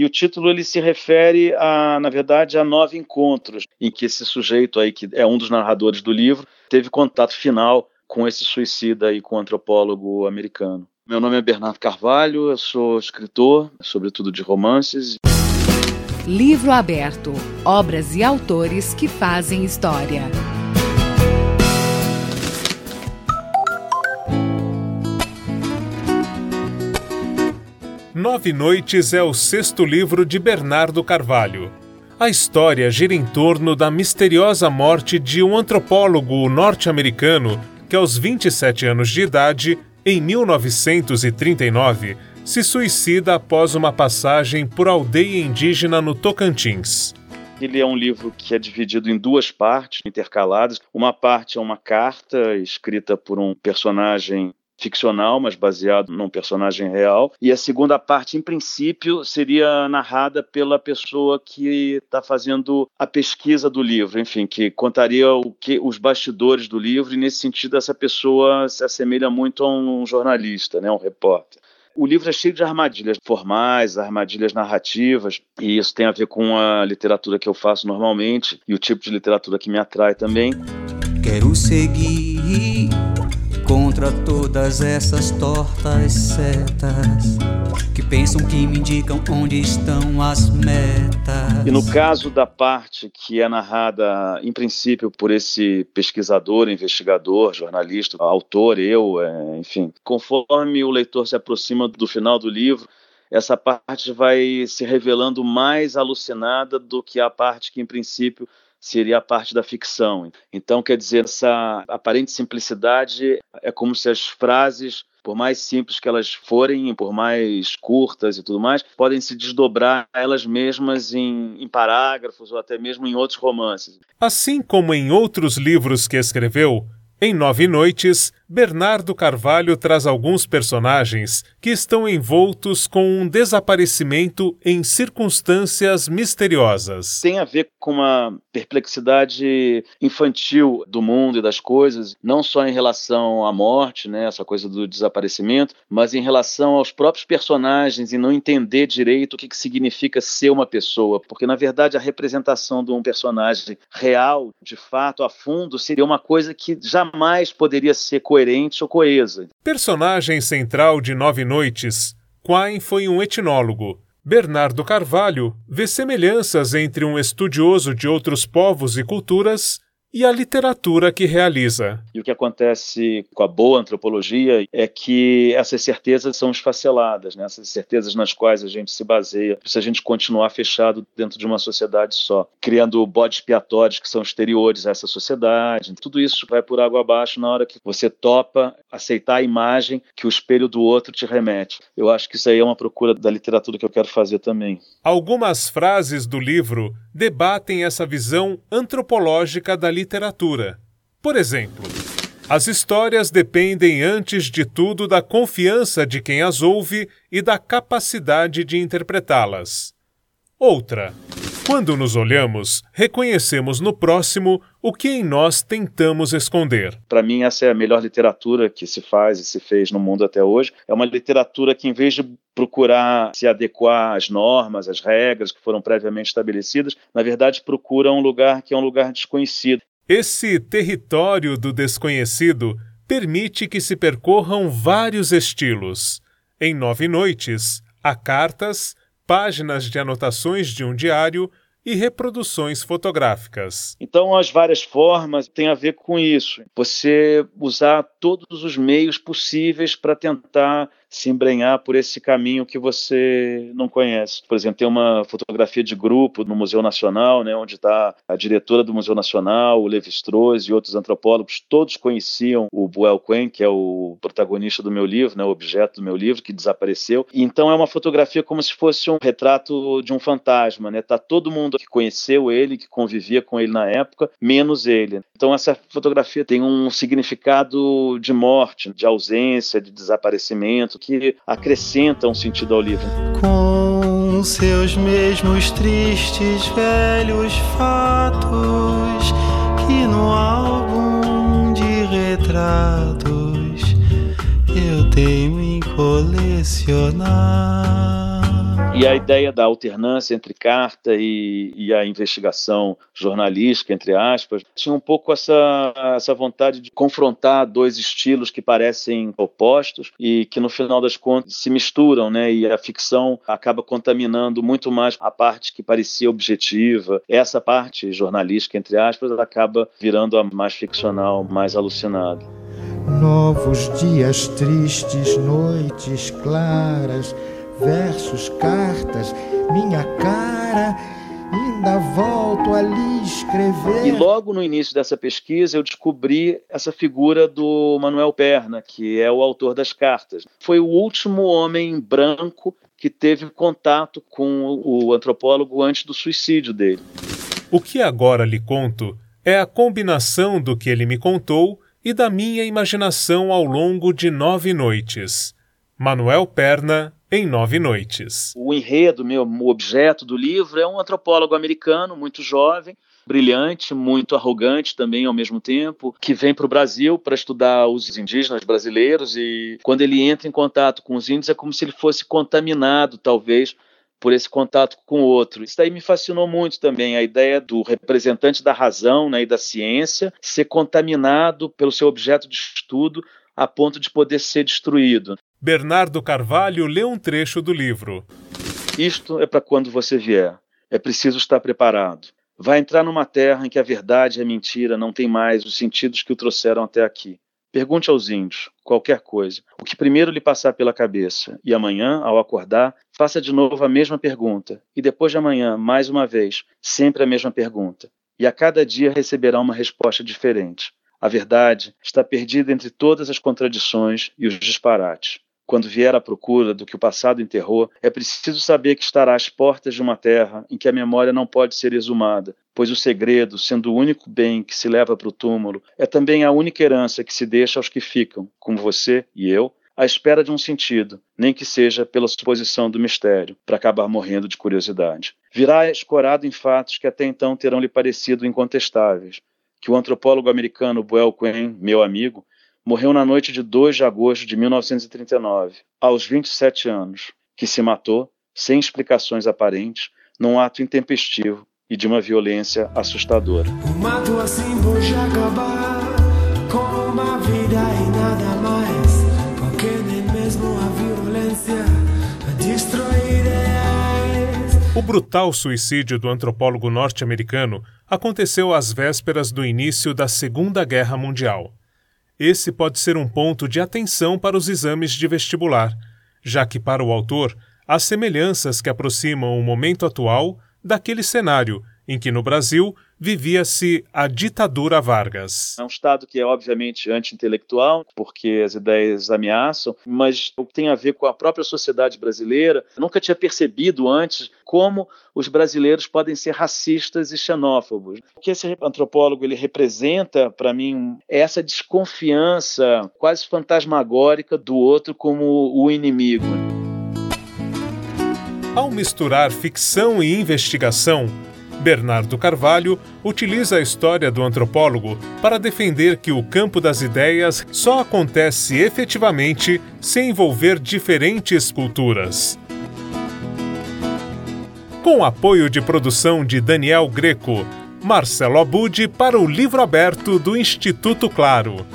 E o título ele se refere a, na verdade, a nove encontros em que esse sujeito aí que é um dos narradores do livro teve contato final com esse suicida e com o antropólogo americano. Meu nome é Bernardo Carvalho, eu sou escritor, sobretudo de romances. Livro aberto: obras e autores que fazem história. Nove Noites é o sexto livro de Bernardo Carvalho. A história gira em torno da misteriosa morte de um antropólogo norte-americano que, aos 27 anos de idade, em 1939, se suicida após uma passagem por aldeia indígena no Tocantins. Ele é um livro que é dividido em duas partes intercaladas. Uma parte é uma carta escrita por um personagem ficcional, mas baseado num personagem real. E a segunda parte, em princípio, seria narrada pela pessoa que está fazendo a pesquisa do livro, enfim, que contaria o que os bastidores do livro. E nesse sentido, essa pessoa se assemelha muito a um jornalista, né, um repórter. O livro é cheio de armadilhas formais, armadilhas narrativas, e isso tem a ver com a literatura que eu faço normalmente e o tipo de literatura que me atrai também. Quero seguir todas essas tortas setas que pensam que me indicam onde estão as metas. E no caso da parte que é narrada, em princípio, por esse pesquisador, investigador, jornalista, autor, eu, é, enfim, conforme o leitor se aproxima do final do livro, essa parte vai se revelando mais alucinada do que a parte que, em princípio, seria a parte da ficção. Então, quer dizer, essa aparente simplicidade é como se as frases, por mais simples que elas forem, por mais curtas e tudo mais, podem se desdobrar elas mesmas em, em parágrafos ou até mesmo em outros romances. Assim como em outros livros que escreveu, em Nove Noites, Bernardo Carvalho traz alguns personagens que estão envoltos com um desaparecimento em circunstâncias misteriosas. Tem a ver com uma perplexidade infantil do mundo e das coisas, não só em relação à morte, né, essa coisa do desaparecimento, mas em relação aos próprios personagens e não entender direito o que, que significa ser uma pessoa, porque na verdade a representação de um personagem real, de fato, a fundo, seria uma coisa que jamais poderia ser coerente ou coesa. Personagem central de Nove Noites, Quine foi um etnólogo. Bernardo Carvalho vê semelhanças entre um estudioso de outros povos e culturas e a literatura que realiza. E o que acontece com a boa antropologia é que essas certezas são esfaceladas, né? essas certezas nas quais a gente se baseia se a gente continuar fechado dentro de uma sociedade só, criando bodes expiatórios que são exteriores a essa sociedade. Tudo isso vai por água abaixo na hora que você topa aceitar a imagem que o espelho do outro te remete. Eu acho que isso aí é uma procura da literatura que eu quero fazer também. Algumas frases do livro debatem essa visão antropológica da literatura. Por exemplo, as histórias dependem antes de tudo da confiança de quem as ouve e da capacidade de interpretá-las. Outra. Quando nos olhamos, reconhecemos no próximo o que em nós tentamos esconder. Para mim, essa é a melhor literatura que se faz e se fez no mundo até hoje. É uma literatura que, em vez de procurar se adequar às normas, às regras que foram previamente estabelecidas, na verdade procura um lugar que é um lugar desconhecido. Esse território do desconhecido permite que se percorram vários estilos. Em Nove Noites, há cartas, páginas de anotações de um diário e reproduções fotográficas. Então, as várias formas têm a ver com isso. Você usar todos os meios possíveis para tentar se embrenhar por esse caminho que você não conhece. Por exemplo, tem uma fotografia de grupo no Museu Nacional, né, onde está a diretora do Museu Nacional, o Levi-Strauss e outros antropólogos, todos conheciam o Buell Quen, que é o protagonista do meu livro, né, o objeto do meu livro, que desapareceu. Então é uma fotografia como se fosse um retrato de um fantasma, né? Tá todo mundo que conheceu ele, que convivia com ele na época, menos ele. Então essa fotografia tem um significado de morte, de ausência, de desaparecimento, que acrescenta um sentido ao livro. Com seus mesmos tristes velhos fatos que no álbum de retratos eu tenho em colecionar. E a ideia da alternância entre carta e, e, a investigação jornalística, entre aspas, tinha um pouco essa, essa vontade de confrontar dois estilos que parecem opostos e que no final das contas se misturam, né? E a ficção acaba contaminando muito mais a parte que parecia objetiva. Essa parte jornalística, entre aspas, acaba virando a mais ficcional, mais alucinada. Novos dias tristes, noites claras versos, cartas, minha cara, ainda volto ali escrever. E logo no início dessa pesquisa eu descobri essa figura do Manuel Perna, que é o autor das cartas. Foi o último homem branco que teve contato com o antropólogo antes do suicídio dele. O que agora lhe conto é a combinação do que ele me contou e da minha imaginação ao longo de nove noites. Manuel Perna em Nove Noites. O enredo, meu, o objeto do livro é um antropólogo americano, muito jovem, brilhante, muito arrogante também ao mesmo tempo, que vem para o Brasil para estudar os indígenas brasileiros e quando ele entra em contato com os índios é como se ele fosse contaminado, talvez, por esse contato com o outro. Isso daí me fascinou muito também, a ideia do representante da razão né, e da ciência ser contaminado pelo seu objeto de estudo a ponto de poder ser destruído. Bernardo Carvalho lê um trecho do livro. Isto é para quando você vier. É preciso estar preparado. Vai entrar numa terra em que a verdade e a mentira não têm mais os sentidos que o trouxeram até aqui. Pergunte aos índios, qualquer coisa, o que primeiro lhe passar pela cabeça, e amanhã, ao acordar, faça de novo a mesma pergunta, e depois de amanhã, mais uma vez, sempre a mesma pergunta. E a cada dia receberá uma resposta diferente. A verdade está perdida entre todas as contradições e os disparates quando vier à procura do que o passado enterrou, é preciso saber que estará às portas de uma terra em que a memória não pode ser exumada, pois o segredo, sendo o único bem que se leva para o túmulo, é também a única herança que se deixa aos que ficam, como você e eu, à espera de um sentido, nem que seja pela suposição do mistério, para acabar morrendo de curiosidade. Virá escorado em fatos que até então terão lhe parecido incontestáveis, que o antropólogo americano Buell Quinn, meu amigo, morreu na noite de 2 de agosto de 1939, aos 27 anos, que se matou, sem explicações aparentes, num ato intempestivo e de uma violência assustadora. O mato assim pode acabar com uma vida e nada mais, porque nem mesmo a violência destrói ideias. O brutal suicídio do antropólogo norte-americano aconteceu às vésperas do início da Segunda Guerra Mundial. Esse pode ser um ponto de atenção para os exames de vestibular, já que, para o autor, há semelhanças que aproximam o momento atual daquele cenário em que no Brasil vivia-se a ditadura Vargas. É um Estado que é obviamente anti-intelectual, porque as ideias ameaçam, mas o que tem a ver com a própria sociedade brasileira, eu nunca tinha percebido antes como os brasileiros podem ser racistas e xenófobos. O que esse antropólogo ele representa para mim é essa desconfiança quase fantasmagórica do outro como o inimigo. Ao misturar ficção e investigação, Bernardo Carvalho utiliza a história do antropólogo para defender que o campo das ideias só acontece efetivamente se envolver diferentes culturas. Com apoio de produção de Daniel Greco, Marcelo Abud para o livro aberto do Instituto Claro.